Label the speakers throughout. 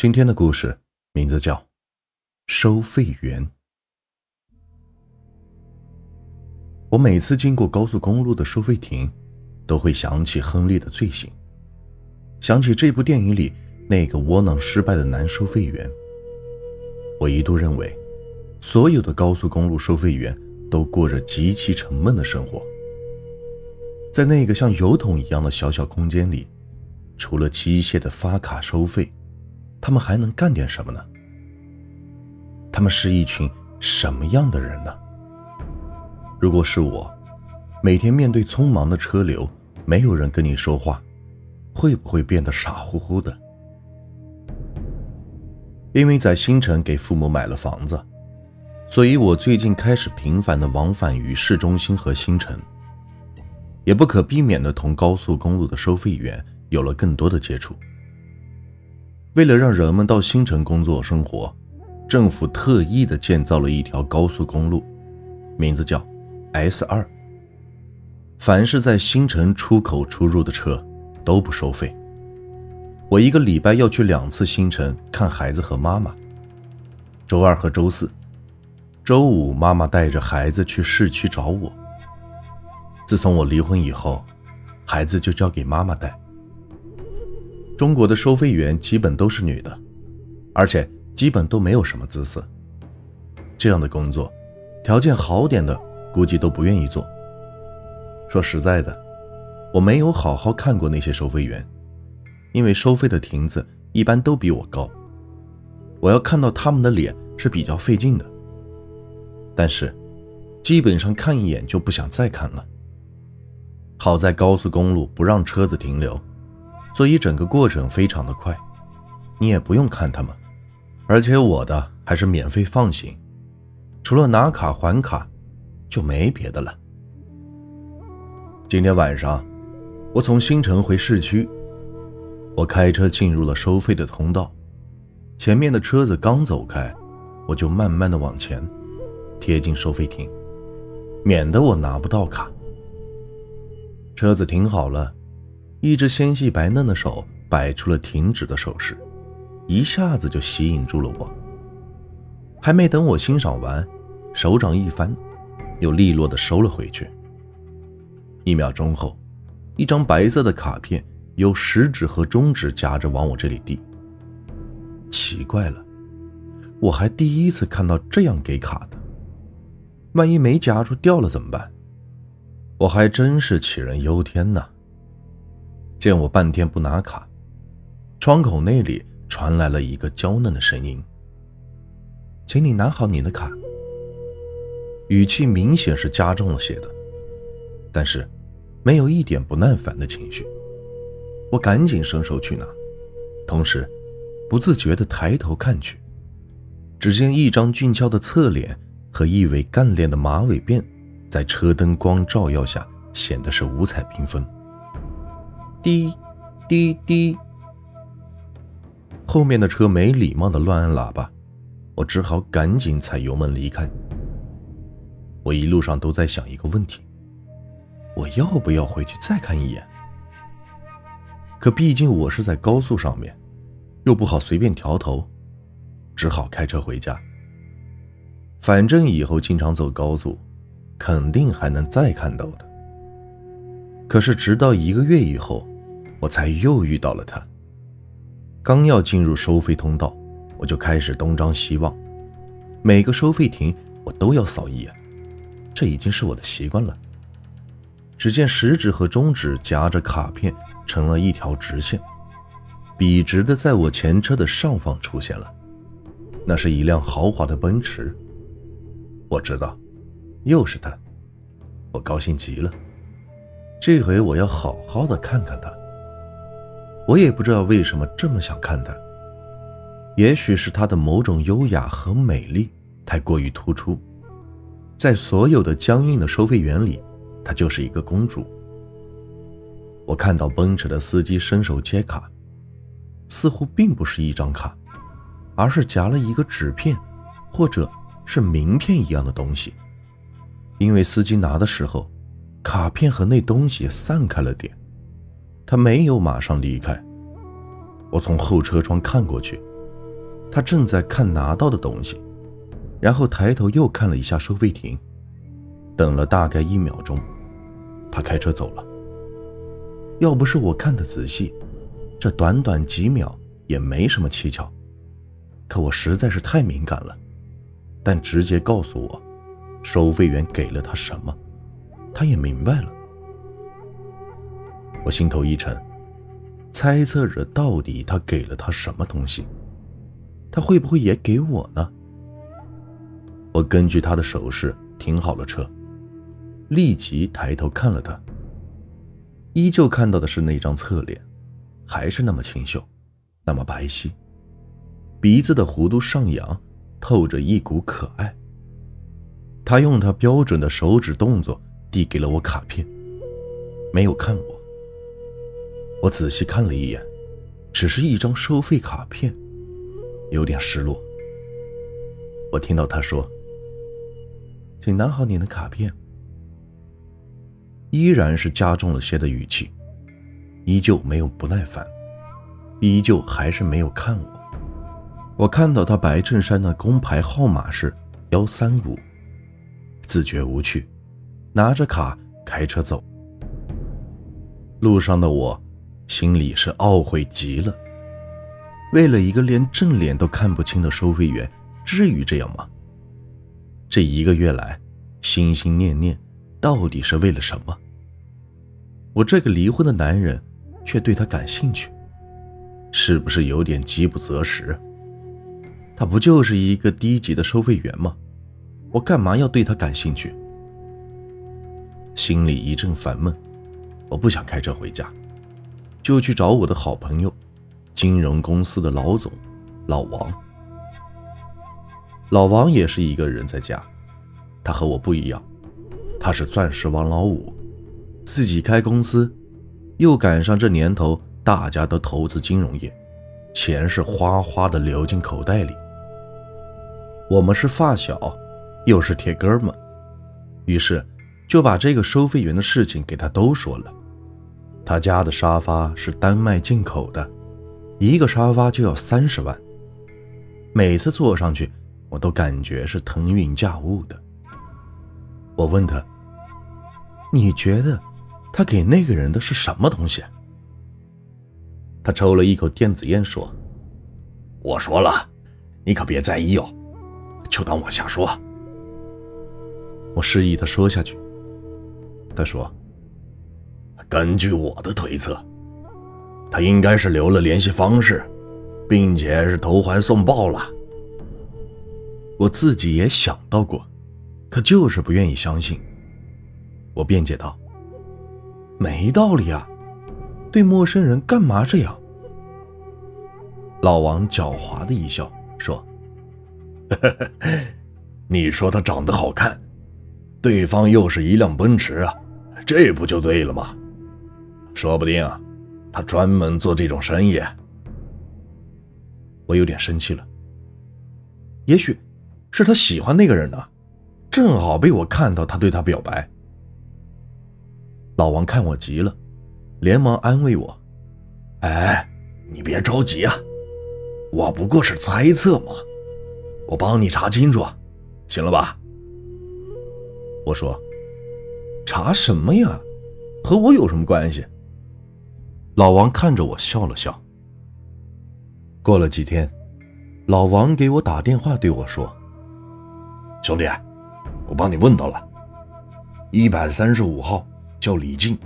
Speaker 1: 今天的故事名字叫《收费员》。我每次经过高速公路的收费亭，都会想起亨利的罪行，想起这部电影里那个窝囊失败的男收费员。我一度认为，所有的高速公路收费员都过着极其沉闷的生活，在那个像油桶一样的小小空间里，除了机械的发卡收费。他们还能干点什么呢？他们是一群什么样的人呢？如果是我，每天面对匆忙的车流，没有人跟你说话，会不会变得傻乎乎的？因为在新城给父母买了房子，所以我最近开始频繁的往返于市中心和新城，也不可避免的同高速公路的收费员有了更多的接触。为了让人们到新城工作生活，政府特意的建造了一条高速公路，名字叫 S 二。凡是在新城出口出入的车都不收费。我一个礼拜要去两次新城看孩子和妈妈，周二和周四，周五妈妈带着孩子去市区找我。自从我离婚以后，孩子就交给妈妈带。中国的收费员基本都是女的，而且基本都没有什么姿色。这样的工作，条件好点的估计都不愿意做。说实在的，我没有好好看过那些收费员，因为收费的亭子一般都比我高，我要看到他们的脸是比较费劲的。但是，基本上看一眼就不想再看了。好在高速公路不让车子停留。所以整个过程非常的快，你也不用看他们，而且我的还是免费放行，除了拿卡还卡，就没别的了。今天晚上，我从新城回市区，我开车进入了收费的通道，前面的车子刚走开，我就慢慢的往前，贴近收费亭，免得我拿不到卡。车子停好了。一只纤细白嫩的手摆出了停止的手势，一下子就吸引住了我。还没等我欣赏完，手掌一翻，又利落的收了回去。一秒钟后，一张白色的卡片由食指和中指夹着往我这里递。奇怪了，我还第一次看到这样给卡的。万一没夹住掉了怎么办？我还真是杞人忧天呐。见我半天不拿卡，窗口那里传来了一个娇嫩的声音：“请你拿好你的卡。”语气明显是加重了些的，但是没有一点不耐烦的情绪。我赶紧伸手去拿，同时不自觉地抬头看去，只见一张俊俏的侧脸和一尾干练的马尾辫，在车灯光照耀下显得是五彩缤纷。滴，滴滴。后面的车没礼貌的乱按喇叭，我只好赶紧踩油门离开。我一路上都在想一个问题：我要不要回去再看一眼？可毕竟我是在高速上面，又不好随便调头，只好开车回家。反正以后经常走高速，肯定还能再看到的。可是直到一个月以后。我才又遇到了他。刚要进入收费通道，我就开始东张西望，每个收费亭我都要扫一眼，这已经是我的习惯了。只见食指和中指夹着卡片，成了一条直线，笔直的在我前车的上方出现了，那是一辆豪华的奔驰。我知道，又是他，我高兴极了，这回我要好好的看看他。我也不知道为什么这么想看她，也许是她的某种优雅和美丽太过于突出，在所有的僵硬的收费员里，她就是一个公主。我看到奔驰的司机伸手接卡，似乎并不是一张卡，而是夹了一个纸片，或者是名片一样的东西。因为司机拿的时候，卡片和那东西散开了点。他没有马上离开。我从后车窗看过去，他正在看拿到的东西，然后抬头又看了一下收费亭，等了大概一秒钟，他开车走了。要不是我看得仔细，这短短几秒也没什么蹊跷。可我实在是太敏感了，但直接告诉我，收费员给了他什么，他也明白了。我心头一沉，猜测着到底他给了他什么东西，他会不会也给我呢？我根据他的手势停好了车，立即抬头看了他。依旧看到的是那张侧脸，还是那么清秀，那么白皙，鼻子的弧度上扬，透着一股可爱。他用他标准的手指动作递给了我卡片，没有看我。我仔细看了一眼，只是一张收费卡片，有点失落。我听到他说：“请拿好你的卡片。”依然是加重了些的语气，依旧没有不耐烦，依旧还是没有看我。我看到他白衬衫的工牌号码是幺三五，自觉无趣，拿着卡开车走。路上的我，心里是懊悔极了。为了一个连正脸都看不清的收费员，至于这样吗？这一个月来，心心念念。到底是为了什么？我这个离婚的男人，却对他感兴趣，是不是有点饥不择食？他不就是一个低级的收费员吗？我干嘛要对他感兴趣？心里一阵烦闷，我不想开车回家，就去找我的好朋友，金融公司的老总，老王。老王也是一个人在家，他和我不一样。他是钻石王老五，自己开公司，又赶上这年头大家都投资金融业，钱是哗哗的流进口袋里。我们是发小，又是铁哥们，于是就把这个收费员的事情给他都说了。他家的沙发是丹麦进口的，一个沙发就要三十万，每次坐上去我都感觉是腾云驾雾的。我问他：“你觉得他给那个人的是什么东西？”他抽了一口电子烟说：“
Speaker 2: 我说了，你可别在意哦，就当我瞎说。”
Speaker 1: 我示意他说下去。他说：“
Speaker 2: 根据我的推测，他应该是留了联系方式，并且是投怀送抱了。”
Speaker 1: 我自己也想到过。可就是不愿意相信。我辩解道：“没道理啊，对陌生人干嘛这样？”老王狡猾的一笑说：“
Speaker 2: 你说他长得好看，对方又是一辆奔驰啊，这不就对了吗？说不定，他专门做这种生意。”
Speaker 1: 我有点生气了。也许是他喜欢那个人呢。正好被我看到，他对他表白。老王看我急了，连忙安慰我：“
Speaker 2: 哎，你别着急啊，我不过是猜测嘛，我帮你查清楚，行了吧？”
Speaker 1: 我说：“查什么呀？和我有什么关系？”老王看着我笑了笑。过了几天，老王给我打电话对我说：“
Speaker 2: 兄弟。”我帮你问到了，一百三十五号叫李静，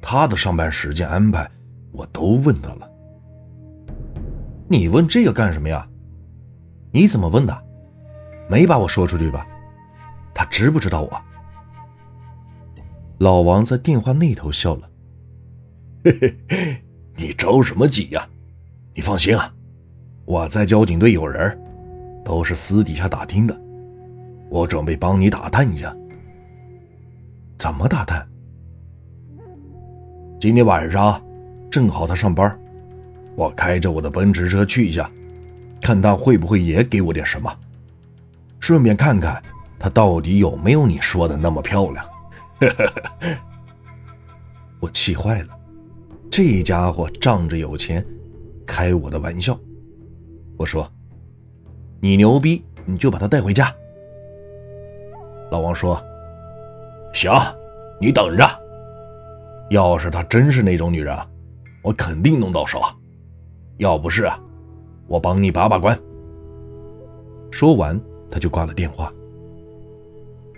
Speaker 2: 他的上班时间安排我都问到了。
Speaker 1: 你问这个干什么呀？你怎么问的？没把我说出去吧？他知不知道我？老王在电话那头笑了，
Speaker 2: 你着什么急呀？你放心啊，我在交警队有人，都是私底下打听的。我准备帮你打探一下，
Speaker 1: 怎么打探？
Speaker 2: 今天晚上正好他上班，我开着我的奔驰车去一下，看他会不会也给我点什么，顺便看看他到底有没有你说的那么漂亮。
Speaker 1: 我气坏了，这家伙仗着有钱开我的玩笑。我说：“
Speaker 2: 你牛逼，你就把她带回家。”老王说：“行，你等着。要是她真是那种女人，我肯定弄到手；要不是，我帮你把把关。”
Speaker 1: 说完，他就挂了电话。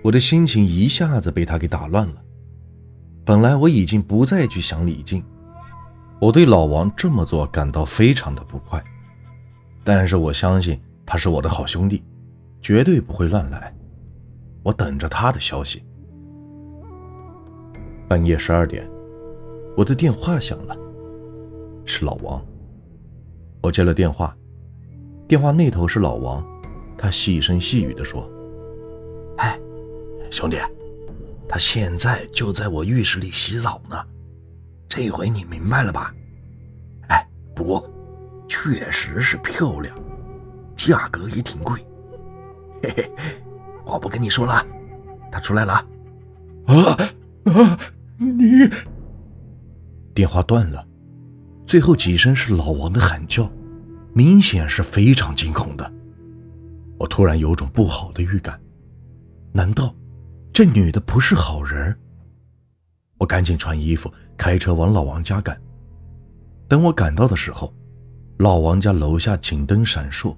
Speaker 1: 我的心情一下子被他给打乱了。本来我已经不再去想李静，我对老王这么做感到非常的不快，但是我相信他是我的好兄弟，绝对不会乱来。我等着他的消息。半夜十二点，我的电话响了，是老王。我接了电话，电话那头是老王，他细声细语地说：“
Speaker 2: 哎，兄弟。”他现在就在我浴室里洗澡呢，这回你明白了吧？哎，不过确实是漂亮，价格也挺贵。嘿嘿，我不跟你说了，他出来了。啊啊！你
Speaker 1: 电话断了，最后几声是老王的喊叫，明显是非常惊恐的。我突然有种不好的预感，难道？这女的不是好人，我赶紧穿衣服，开车往老王家赶。等我赶到的时候，老王家楼下警灯闪烁，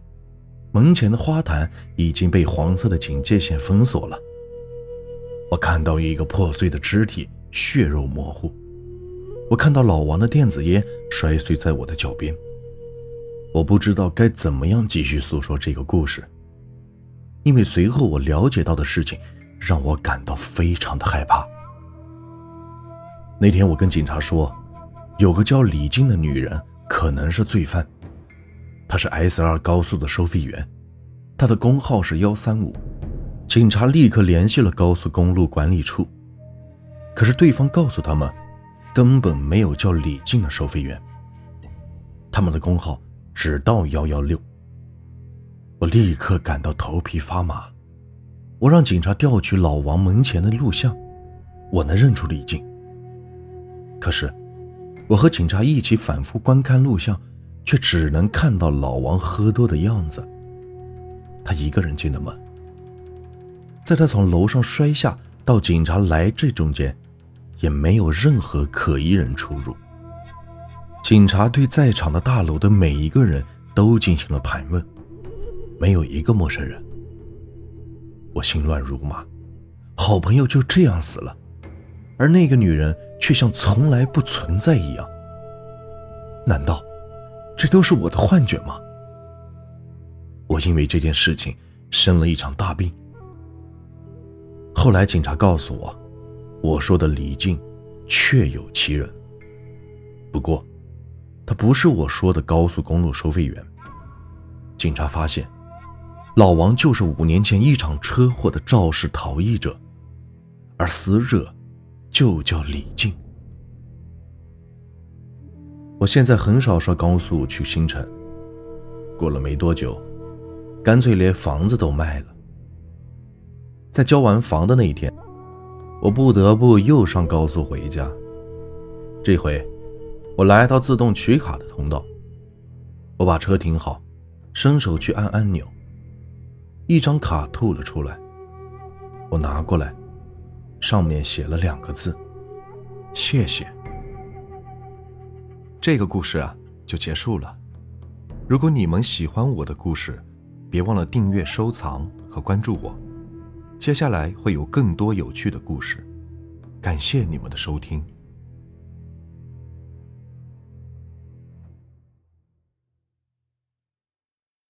Speaker 1: 门前的花坛已经被黄色的警戒线封锁了。我看到一个破碎的肢体，血肉模糊。我看到老王的电子烟摔碎在我的脚边。我不知道该怎么样继续诉说这个故事，因为随后我了解到的事情。让我感到非常的害怕。那天我跟警察说，有个叫李静的女人可能是罪犯，她是 S 二高速的收费员，她的工号是幺三五。警察立刻联系了高速公路管理处，可是对方告诉他们，根本没有叫李静的收费员，他们的工号只到幺幺六。我立刻感到头皮发麻。我让警察调取老王门前的录像，我能认出李静。可是，我和警察一起反复观看录像，却只能看到老王喝多的样子。他一个人进的门，在他从楼上摔下到警察来这中间，也没有任何可疑人出入。警察对在场的大楼的每一个人都进行了盘问，没有一个陌生人。我心乱如麻，好朋友就这样死了，而那个女人却像从来不存在一样。难道这都是我的幻觉吗？我因为这件事情生了一场大病。后来警察告诉我，我说的李静确有其人，不过他不是我说的高速公路收费员。警察发现。老王就是五年前一场车祸的肇事逃逸者，而死者就叫李静。我现在很少刷高速去新城，过了没多久，干脆连房子都卖了。在交完房的那一天，我不得不又上高速回家。这回，我来到自动取卡的通道，我把车停好，伸手去按按钮。一张卡吐了出来，我拿过来，上面写了两个字：“谢谢。”
Speaker 3: 这个故事啊，就结束了。如果你们喜欢我的故事，别忘了订阅、收藏和关注我。接下来会有更多有趣的故事，感谢你们的收听。